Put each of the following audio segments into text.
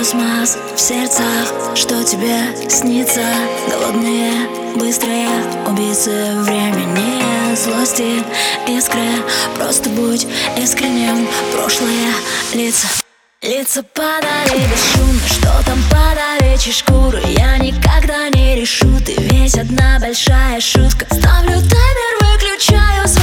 Космос в сердцах, что тебе снится. Голодные, быстрые убийцы времени Злости, искры, просто будь искренним Прошлые лица. Лица подали бесшумно, что там подавечи шкуры Я никогда не решу, ты весь одна большая шутка. Ставлю таймер, выключаю звук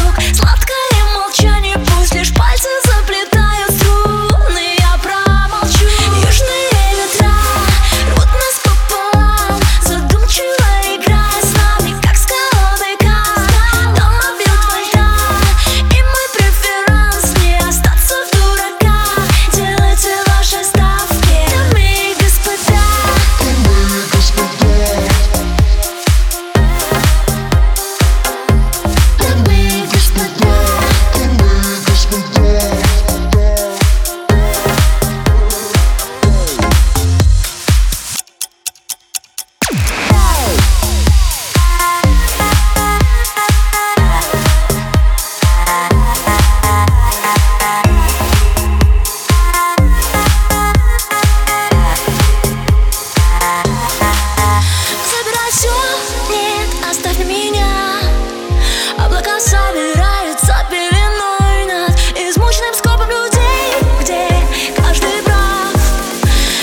собирается пеленой над измученным скопом людей, где каждый прав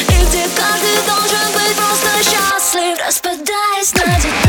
и где каждый должен быть просто счастлив, распадаясь на детали.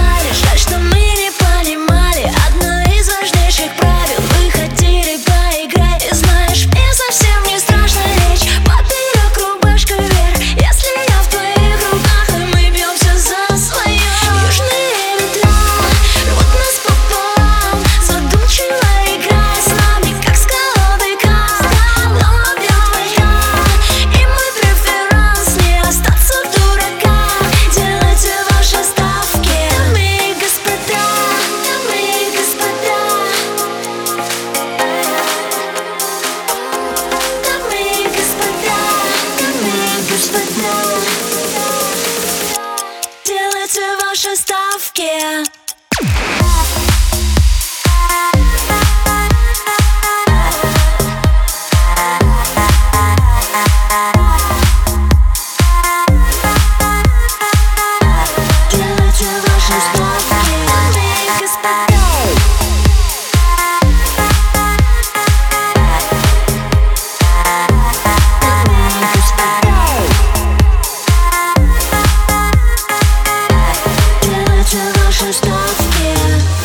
ваши ставки. I